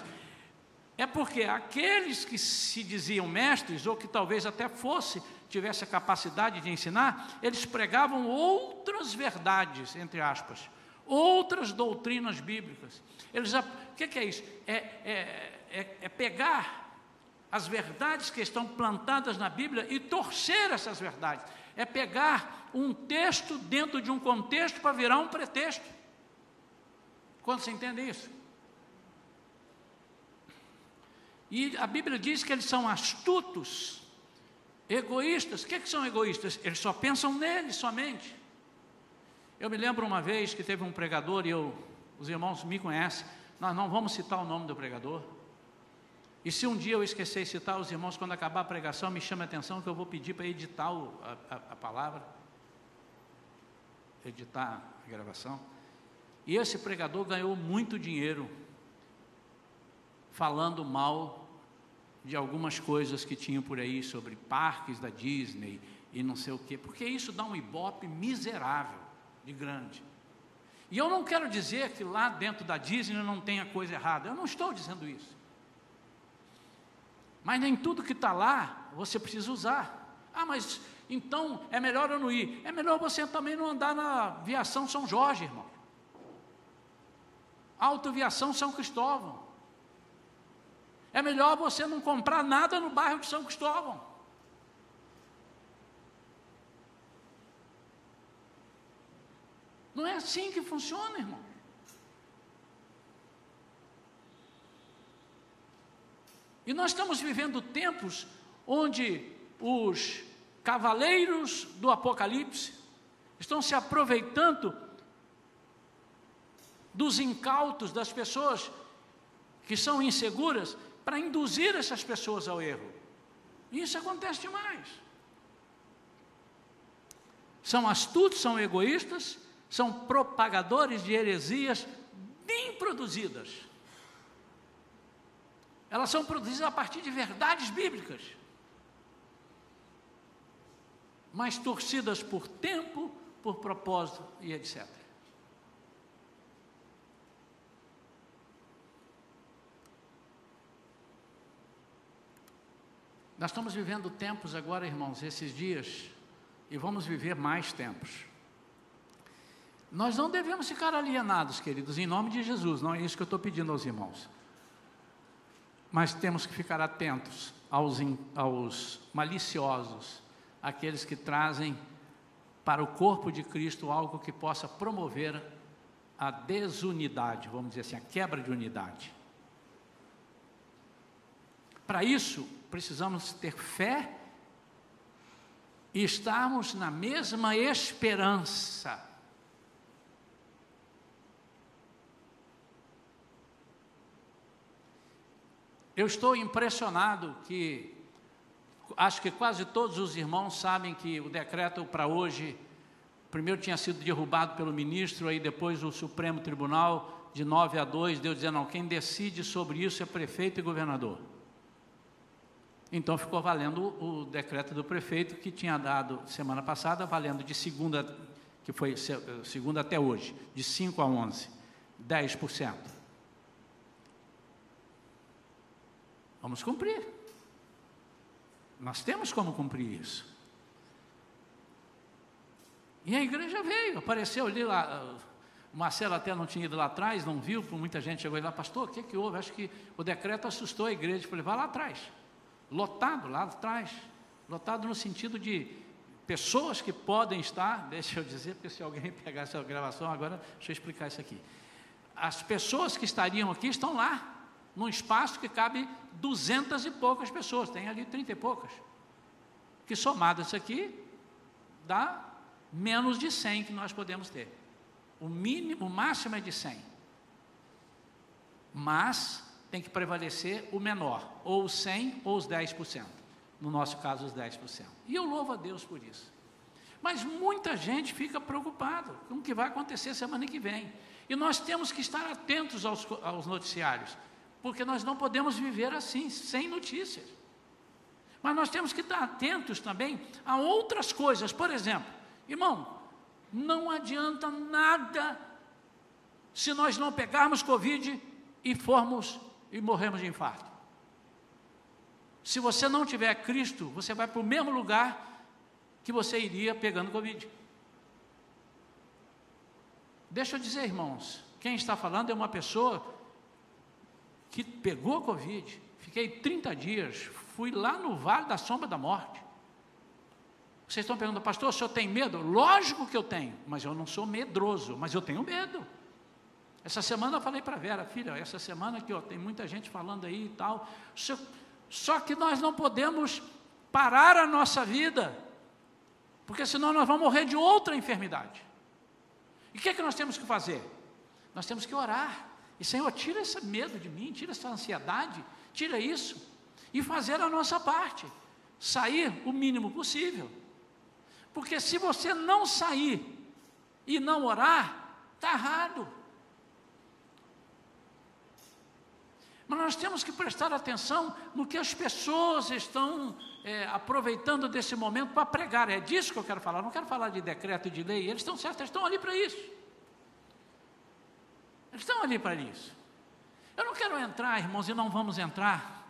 S1: É porque aqueles que se diziam mestres, ou que talvez até fosse, tivesse a capacidade de ensinar, eles pregavam outras verdades, entre aspas, outras doutrinas bíblicas. Eles, o que, é isso? É, é, é, é pegar as verdades que estão plantadas na Bíblia e torcer essas verdades. É pegar um texto dentro de um contexto para virar um pretexto. Quando você entende isso? E a Bíblia diz que eles são astutos, egoístas. O que, é que são egoístas? Eles só pensam neles somente. Eu me lembro uma vez que teve um pregador, e eu, os irmãos me conhecem, nós não vamos citar o nome do pregador, e se um dia eu esquecer de citar os irmãos, quando acabar a pregação, me chame a atenção que eu vou pedir para editar o, a, a, a palavra, editar a gravação. E esse pregador ganhou muito dinheiro falando mal de algumas coisas que tinham por aí sobre parques da Disney e não sei o quê, porque isso dá um ibope miserável de grande. E eu não quero dizer que lá dentro da Disney não tenha coisa errada, eu não estou dizendo isso. Mas nem tudo que está lá você precisa usar. Ah, mas então é melhor eu não ir. É melhor você também não andar na viação São Jorge, irmão. Autoviação São Cristóvão. É melhor você não comprar nada no bairro de São Cristóvão. Não é assim que funciona, irmão. E nós estamos vivendo tempos onde os cavaleiros do Apocalipse estão se aproveitando dos incautos das pessoas que são inseguras, para induzir essas pessoas ao erro. Isso acontece demais. São astutos, são egoístas, são propagadores de heresias bem produzidas. Elas são produzidas a partir de verdades bíblicas, mas torcidas por tempo, por propósito e etc. Nós estamos vivendo tempos agora, irmãos, esses dias, e vamos viver mais tempos. Nós não devemos ficar alienados, queridos, em nome de Jesus, não é isso que eu estou pedindo aos irmãos. Mas temos que ficar atentos aos, aos maliciosos, aqueles que trazem para o corpo de Cristo algo que possa promover a desunidade, vamos dizer assim, a quebra de unidade. Para isso, precisamos ter fé e estarmos na mesma esperança. Eu estou impressionado que acho que quase todos os irmãos sabem que o decreto para hoje, primeiro tinha sido derrubado pelo ministro, aí depois o Supremo Tribunal, de 9 a 2, deu dizendo, não, quem decide sobre isso é prefeito e governador. Então ficou valendo o decreto do prefeito que tinha dado semana passada, valendo de segunda, que foi segunda até hoje, de 5 a 11, 10%. Vamos cumprir. Nós temos como cumprir isso. E a igreja veio, apareceu ali lá. O Marcelo até não tinha ido lá atrás, não viu, muita gente chegou lá, pastor, o que, que houve? Acho que o decreto assustou a igreja. Eu falei, vá lá atrás lotado lá atrás, lotado no sentido de pessoas que podem estar, deixa eu dizer, porque se alguém pegar essa gravação agora, deixa eu explicar isso aqui. As pessoas que estariam aqui estão lá, num espaço que cabe duzentas e poucas pessoas, tem ali trinta e poucas, que somadas aqui dá menos de cem que nós podemos ter. O mínimo, o máximo é de cem. Mas tem que prevalecer o menor, ou os 100 ou os 10%. No nosso caso, os 10%. E eu louvo a Deus por isso. Mas muita gente fica preocupada com o que vai acontecer semana que vem. E nós temos que estar atentos aos, aos noticiários, porque nós não podemos viver assim, sem notícias. Mas nós temos que estar atentos também a outras coisas. Por exemplo, irmão, não adianta nada se nós não pegarmos Covid e formos e morremos de infarto. Se você não tiver Cristo, você vai para o mesmo lugar que você iria pegando Covid. Deixa eu dizer, irmãos, quem está falando é uma pessoa que pegou Covid. Fiquei 30 dias, fui lá no vale da sombra da morte. Vocês estão perguntando, pastor, o senhor tem medo? Lógico que eu tenho, mas eu não sou medroso, mas eu tenho medo. Essa semana eu falei para a Vera, filha, essa semana aqui tem muita gente falando aí e tal. Só que nós não podemos parar a nossa vida, porque senão nós vamos morrer de outra enfermidade. E o que é que nós temos que fazer? Nós temos que orar. E Senhor, tira esse medo de mim, tira essa ansiedade, tira isso. E fazer a nossa parte. Sair o mínimo possível. Porque se você não sair e não orar, está errado. Mas nós temos que prestar atenção no que as pessoas estão é, aproveitando desse momento para pregar. É disso que eu quero falar. não quero falar de decreto e de lei. Eles estão certos, eles estão ali para isso. Eles estão ali para isso. Eu não quero entrar, irmãos, e não vamos entrar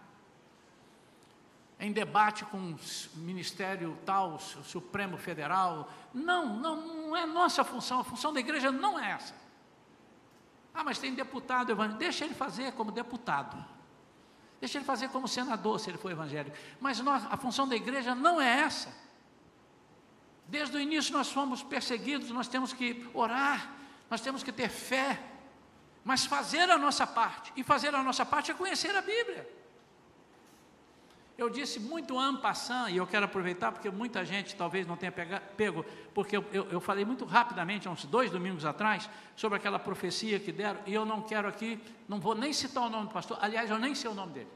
S1: em debate com o Ministério tal, o Supremo Federal. Não, não, não é nossa função. A função da igreja não é essa. Ah, mas tem deputado evangélico. Deixa ele fazer como deputado. Deixa ele fazer como senador, se ele for evangélico. Mas nós, a função da igreja não é essa. Desde o início nós fomos perseguidos, nós temos que orar, nós temos que ter fé, mas fazer a nossa parte. E fazer a nossa parte é conhecer a Bíblia. Eu disse muito ampassant, e eu quero aproveitar porque muita gente talvez não tenha pego, porque eu, eu, eu, falei muito rapidamente, há uns dois domingos atrás, sobre aquela profecia que deram, e eu não quero aqui, não vou nem citar o nome do pastor, aliás, eu nem sei o nome dele.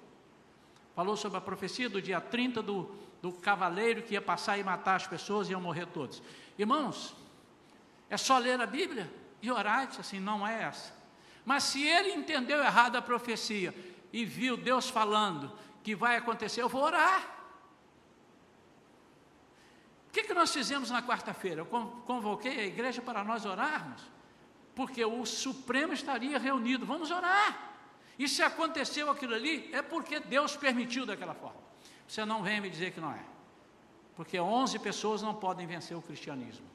S1: Falou sobre a profecia do dia 30 do, do cavaleiro que ia passar e matar as pessoas e iam morrer todos. Irmãos, é só ler a Bíblia e orar, assim, não é essa. Mas se ele entendeu errado a profecia e viu Deus falando, que vai acontecer, eu vou orar. O que, que nós fizemos na quarta-feira? Eu convoquei a igreja para nós orarmos, porque o Supremo estaria reunido. Vamos orar. E se aconteceu aquilo ali, é porque Deus permitiu daquela forma. Você não vem me dizer que não é. Porque 11 pessoas não podem vencer o cristianismo.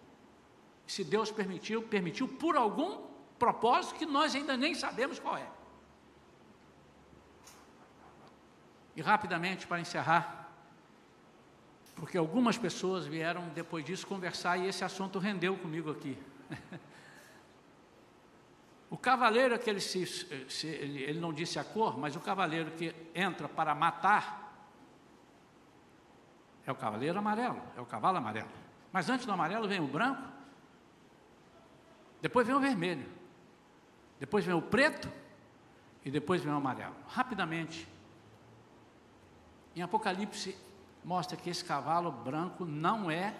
S1: Se Deus permitiu, permitiu por algum propósito que nós ainda nem sabemos qual é. E rapidamente, para encerrar, porque algumas pessoas vieram depois disso conversar e esse assunto rendeu comigo aqui. o cavaleiro, aquele se, se, ele, ele não disse a cor, mas o cavaleiro que entra para matar é o cavaleiro amarelo, é o cavalo amarelo. Mas antes do amarelo vem o branco, depois vem o vermelho, depois vem o preto e depois vem o amarelo. Rapidamente, em Apocalipse mostra que esse cavalo branco não é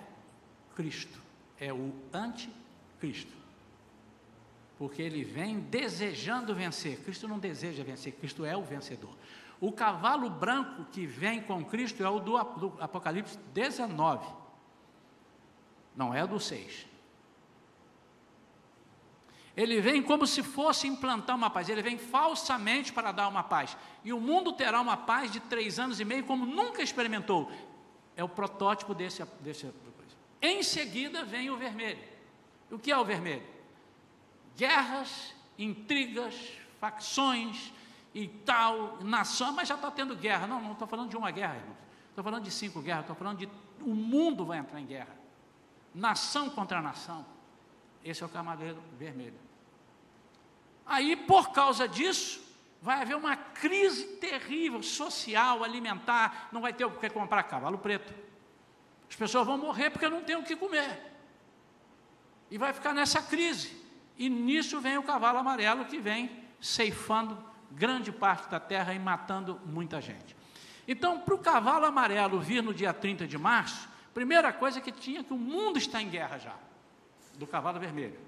S1: Cristo, é o anticristo. Porque ele vem desejando vencer. Cristo não deseja vencer, Cristo é o vencedor. O cavalo branco que vem com Cristo é o do, Apocalipse 19, não é o do 6. Ele vem como se fosse implantar uma paz, ele vem falsamente para dar uma paz. E o mundo terá uma paz de três anos e meio, como nunca experimentou. É o protótipo desse. desse coisa. Em seguida vem o vermelho. O que é o vermelho? Guerras, intrigas, facções e tal, nação, mas já está tendo guerra. Não, não estou falando de uma guerra. Estou falando de cinco guerras, estou falando de o mundo vai entrar em guerra. Nação contra nação. Esse é o cavaleiro vermelho. Aí, por causa disso, vai haver uma crise terrível, social, alimentar, não vai ter o que comprar cavalo preto. As pessoas vão morrer porque não tem o que comer. E vai ficar nessa crise. E nisso vem o cavalo amarelo que vem ceifando grande parte da terra e matando muita gente. Então, para o cavalo amarelo vir no dia 30 de março, primeira coisa que tinha que o mundo está em guerra já do cavalo vermelho.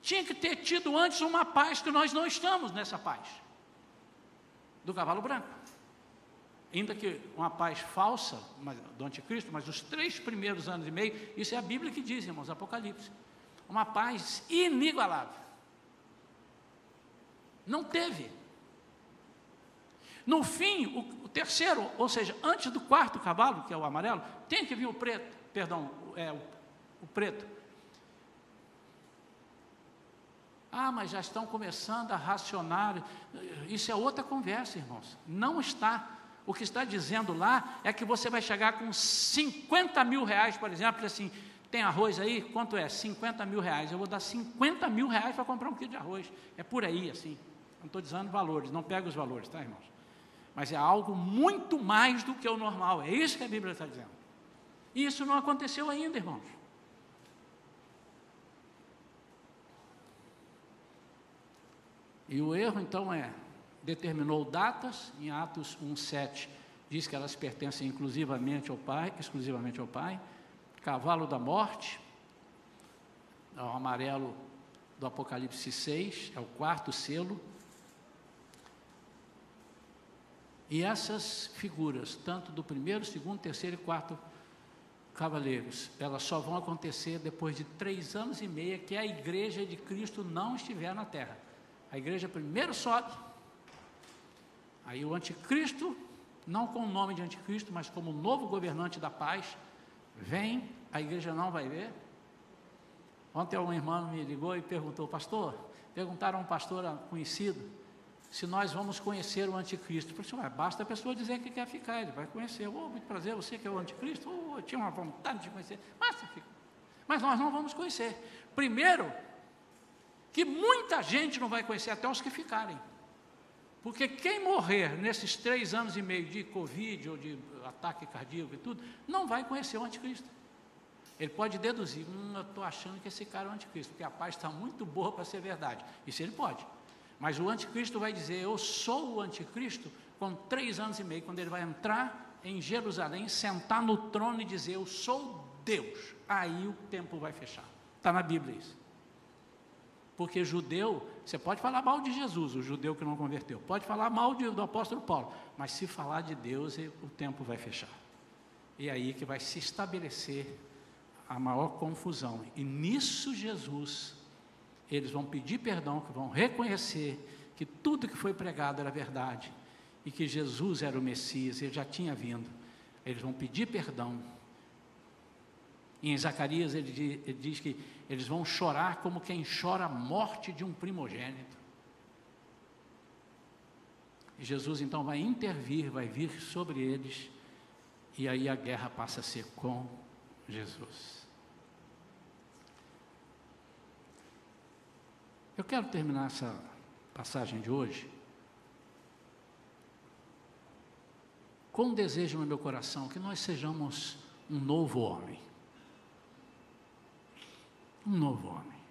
S1: Tinha que ter tido antes uma paz que nós não estamos nessa paz. Do cavalo branco. Ainda que uma paz falsa do anticristo, mas os três primeiros anos e meio, isso é a Bíblia que diz, irmãos, Apocalipse. Uma paz inigualável. Não teve. No fim, o, o, terceiro, ou seja, antes do quarto cavalo, que é o amarelo, tem que vir o preto, perdão, é, o, o preto. Ah, mas já estão começando a racionar. Isso é outra conversa, irmãos. Não está. O que está dizendo lá é que você vai chegar com 50 mil reais, por exemplo, assim, tem arroz aí? Quanto é? 50 mil reais. Eu vou dar 50 mil reais para comprar um quilo de arroz. É por aí, assim. Não estou dizendo valores, não pega os valores, tá, irmãos? Mas é algo muito mais do que o normal. É isso que a Bíblia está dizendo. E isso não aconteceu ainda, irmãos. E o erro, então, é, determinou datas, em Atos 1,7, diz que elas pertencem inclusivamente ao Pai, exclusivamente ao Pai. Cavalo da morte, é o amarelo do Apocalipse 6, é o quarto selo. E essas figuras, tanto do primeiro, segundo, terceiro e quarto cavaleiros, elas só vão acontecer depois de três anos e meio que a igreja de Cristo não estiver na terra. A igreja primeiro sobe, aí o anticristo, não com o nome de anticristo, mas como novo governante da paz, vem, a igreja não vai ver. Ontem um irmão me ligou e perguntou, pastor, perguntaram a um pastor conhecido, se nós vamos conhecer o anticristo. Eu falei, basta a pessoa dizer que quer ficar, ele vai conhecer. Oh, muito prazer, você que é o anticristo, oh, eu tinha uma vontade de conhecer, ficar. Mas nós não vamos conhecer. Primeiro, que muita gente não vai conhecer, até os que ficarem. Porque quem morrer nesses três anos e meio de Covid ou de ataque cardíaco e tudo, não vai conhecer o anticristo. Ele pode deduzir, hum, eu estou achando que esse cara é o anticristo, porque a paz está muito boa para ser verdade. Isso ele pode. Mas o anticristo vai dizer, eu sou o anticristo, com três anos e meio, quando ele vai entrar em Jerusalém, sentar no trono e dizer, eu sou Deus. Aí o tempo vai fechar. Está na Bíblia isso. Porque judeu, você pode falar mal de Jesus, o judeu que não converteu, pode falar mal de, do apóstolo Paulo, mas se falar de Deus, o tempo vai fechar. E aí que vai se estabelecer a maior confusão. E nisso Jesus, eles vão pedir perdão, que vão reconhecer que tudo que foi pregado era verdade e que Jesus era o Messias, ele já tinha vindo. Eles vão pedir perdão. Em Zacarias ele diz, ele diz que eles vão chorar como quem chora a morte de um primogênito. E Jesus então vai intervir, vai vir sobre eles, e aí a guerra passa a ser com Jesus. Eu quero terminar essa passagem de hoje com um desejo no meu coração que nós sejamos um novo homem. Um novo homem.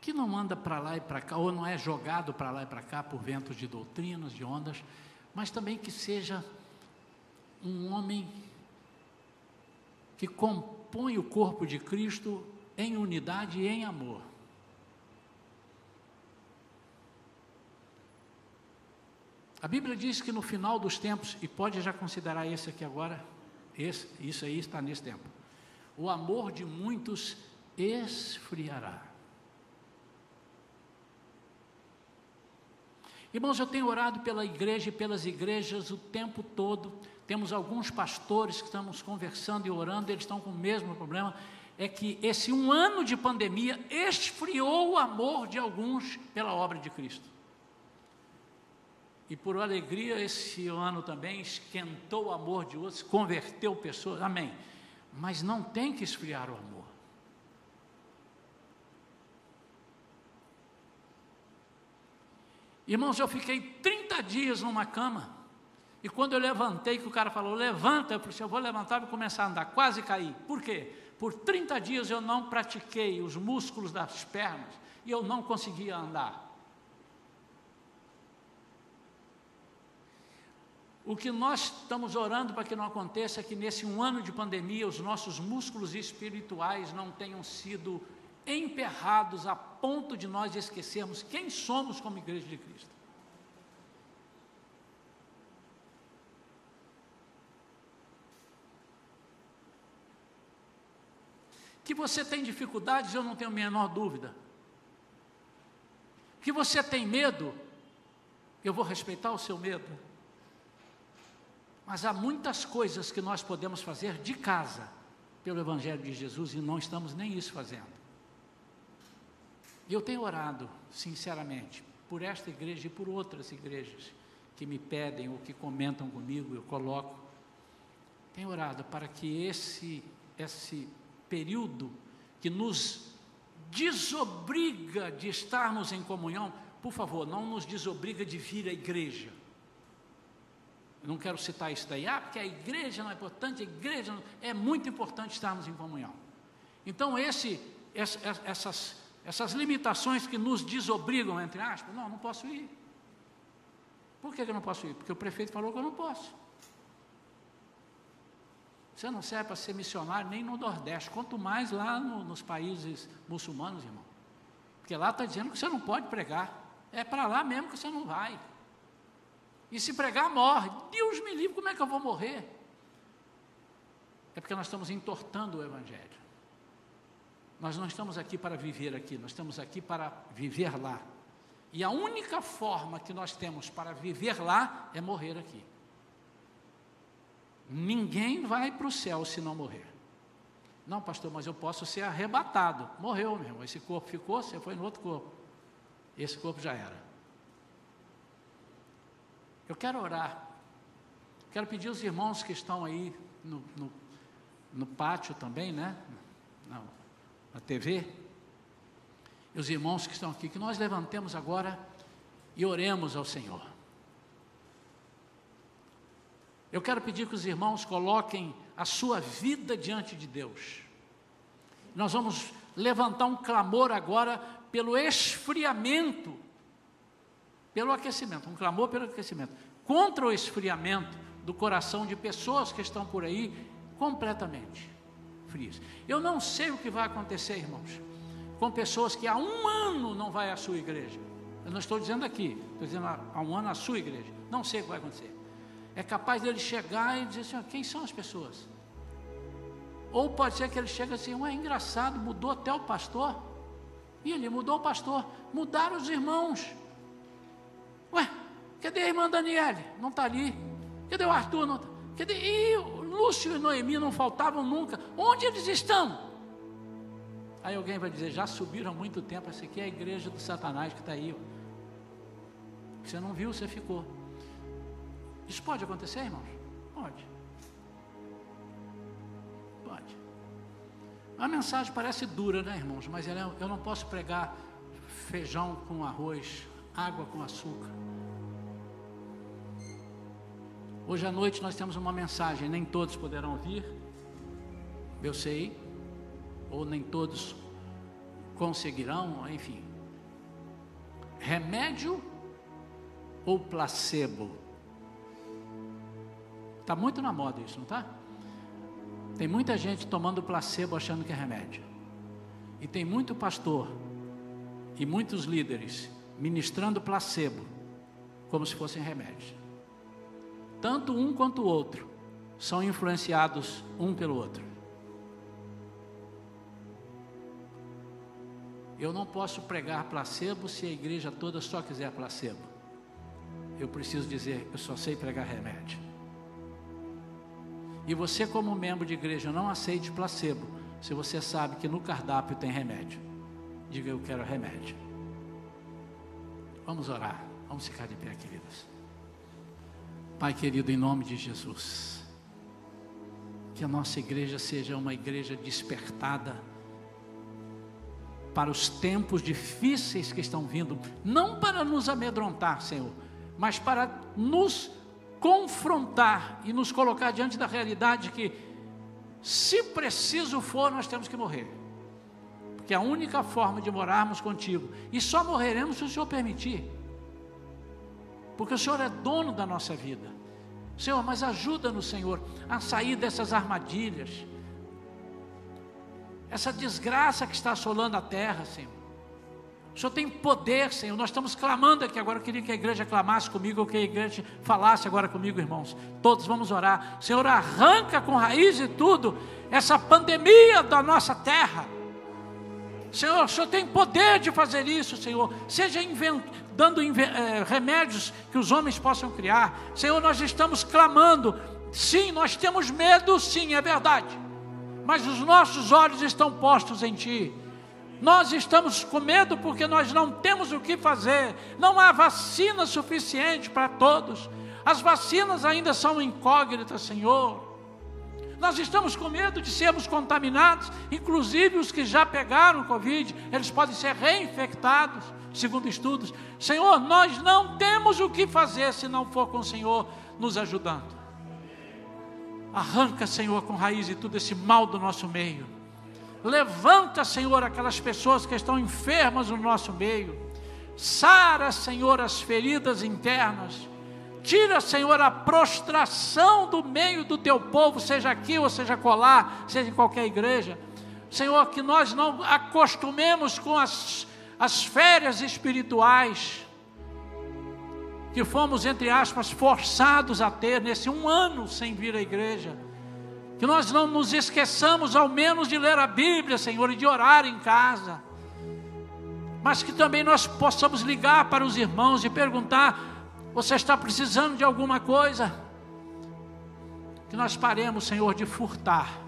S1: Que não anda para lá e para cá, ou não é jogado para lá e para cá por ventos de doutrinas, de ondas, mas também que seja um homem que compõe o corpo de Cristo em unidade e em amor. A Bíblia diz que no final dos tempos, e pode já considerar esse aqui agora, esse, isso aí está nesse tempo, o amor de muitos esfriará. Irmãos, eu tenho orado pela igreja e pelas igrejas o tempo todo. Temos alguns pastores que estamos conversando e orando, eles estão com o mesmo problema. É que esse um ano de pandemia esfriou o amor de alguns pela obra de Cristo. E por alegria, esse ano também esquentou o amor de outros, converteu pessoas, amém. Mas não tem que esfriar o amor. Irmãos, eu fiquei 30 dias numa cama. E quando eu levantei, que o cara falou, levanta, eu falei eu vou levantar e começar a andar. Quase caí. Por quê? Por 30 dias eu não pratiquei os músculos das pernas e eu não conseguia andar. O que nós estamos orando para que não aconteça é que nesse um ano de pandemia os nossos músculos espirituais não tenham sido emperrados a ponto de nós esquecermos quem somos como igreja de Cristo. Que você tem dificuldades, eu não tenho a menor dúvida. Que você tem medo, eu vou respeitar o seu medo. Mas há muitas coisas que nós podemos fazer de casa pelo Evangelho de Jesus e não estamos nem isso fazendo. E eu tenho orado, sinceramente, por esta igreja e por outras igrejas que me pedem ou que comentam comigo, eu coloco. Tenho orado para que esse, esse período que nos desobriga de estarmos em comunhão, por favor, não nos desobriga de vir à igreja eu não quero citar isso daí, ah, porque a igreja não é importante, a igreja não... é muito importante estarmos em comunhão. Então, esse, essas, essas limitações que nos desobrigam, entre aspas, não, não posso ir. Por que eu não posso ir? Porque o prefeito falou que eu não posso. Você não serve para ser missionário nem no Nordeste, quanto mais lá no, nos países muçulmanos, irmão. Porque lá está dizendo que você não pode pregar. É para lá mesmo que você não vai. E se pregar, morre. Deus me livre, como é que eu vou morrer? É porque nós estamos entortando o Evangelho. Nós não estamos aqui para viver aqui, nós estamos aqui para viver lá. E a única forma que nós temos para viver lá é morrer aqui. Ninguém vai para o céu se não morrer. Não, pastor, mas eu posso ser arrebatado. Morreu, meu irmão. Esse corpo ficou, você foi no outro corpo. Esse corpo já era. Eu quero orar. Quero pedir aos irmãos que estão aí no, no, no pátio também, né? Na, na TV. e os irmãos que estão aqui, que nós levantemos agora e oremos ao Senhor. Eu quero pedir que os irmãos coloquem a sua vida diante de Deus. Nós vamos levantar um clamor agora pelo esfriamento, pelo aquecimento, um clamor pelo aquecimento, contra o esfriamento do coração de pessoas que estão por aí completamente frias. Eu não sei o que vai acontecer, irmãos, com pessoas que há um ano não vai à sua igreja. Eu não estou dizendo aqui, estou dizendo há um ano à sua igreja. Não sei o que vai acontecer. É capaz dele chegar e dizer assim: quem são as pessoas? Ou pode ser que ele chegue assim: ué, engraçado, mudou até o pastor. E ele mudou o pastor, mudaram os irmãos. Ué, cadê a irmã Daniele? Não está ali. Cadê o Arthur? Não tá. Cadê? E Lúcio e Noemi não faltavam nunca. Onde eles estão? Aí alguém vai dizer: já subiram há muito tempo. Essa aqui é a igreja do Satanás que está aí. Você não viu, você ficou. Isso pode acontecer, irmãos? Pode. Pode. A mensagem parece dura, né, irmãos? Mas é, eu não posso pregar feijão com arroz, água com açúcar. Hoje à noite nós temos uma mensagem, nem todos poderão vir, eu sei, ou nem todos conseguirão, enfim. Remédio ou placebo? Está muito na moda isso, não está? Tem muita gente tomando placebo achando que é remédio. E tem muito pastor e muitos líderes ministrando placebo como se fossem remédios tanto um quanto o outro são influenciados um pelo outro. Eu não posso pregar placebo se a igreja toda só quiser placebo. Eu preciso dizer, eu só sei pregar remédio. E você, como membro de igreja, não aceite placebo se você sabe que no cardápio tem remédio. Diga, eu quero remédio. Vamos orar. Vamos ficar de pé, queridos. Pai querido, em nome de Jesus, que a nossa igreja seja uma igreja despertada para os tempos difíceis que estão vindo, não para nos amedrontar, Senhor, mas para nos confrontar e nos colocar diante da realidade que, se preciso for, nós temos que morrer. Porque a única forma de morarmos contigo, e só morreremos se o Senhor permitir porque o Senhor é dono da nossa vida. Senhor, mas ajuda-nos, Senhor, a sair dessas armadilhas, essa desgraça que está assolando a terra, Senhor. O Senhor tem poder, Senhor. Nós estamos clamando aqui agora. Eu queria que a igreja clamasse comigo, ou que a igreja falasse agora comigo, irmãos. Todos vamos orar. Senhor, arranca com raiz e tudo essa pandemia da nossa terra. Senhor, o Senhor tem poder de fazer isso, Senhor. Seja invent dando é, remédios que os homens possam criar. Senhor, nós estamos clamando. Sim, nós temos medo, sim, é verdade. Mas os nossos olhos estão postos em Ti. Nós estamos com medo porque nós não temos o que fazer. Não há vacina suficiente para todos. As vacinas ainda são incógnitas, Senhor. Nós estamos com medo de sermos contaminados, inclusive os que já pegaram Covid, eles podem ser reinfectados segundo estudos. Senhor, nós não temos o que fazer se não for com o Senhor nos ajudando. Arranca, Senhor, com raiz de tudo esse mal do nosso meio. Levanta, Senhor, aquelas pessoas que estão enfermas no nosso meio. Sara, Senhor, as feridas internas. Tira, Senhor, a prostração do meio do teu povo, seja aqui ou seja colar, seja em qualquer igreja. Senhor, que nós não acostumemos com as as férias espirituais que fomos, entre aspas, forçados a ter nesse um ano sem vir à igreja. Que nós não nos esqueçamos, ao menos, de ler a Bíblia, Senhor, e de orar em casa. Mas que também nós possamos ligar para os irmãos e perguntar: você está precisando de alguma coisa? Que nós paremos, Senhor, de furtar,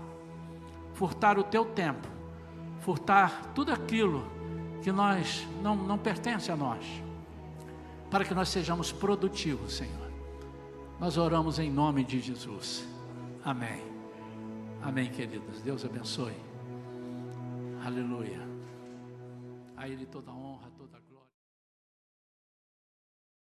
S1: furtar o teu tempo, furtar tudo aquilo que nós não, não pertence a nós, para que nós sejamos produtivos, Senhor. Nós oramos em nome de Jesus. Amém. Amém, queridos. Deus abençoe. Aleluia. A Ele toda a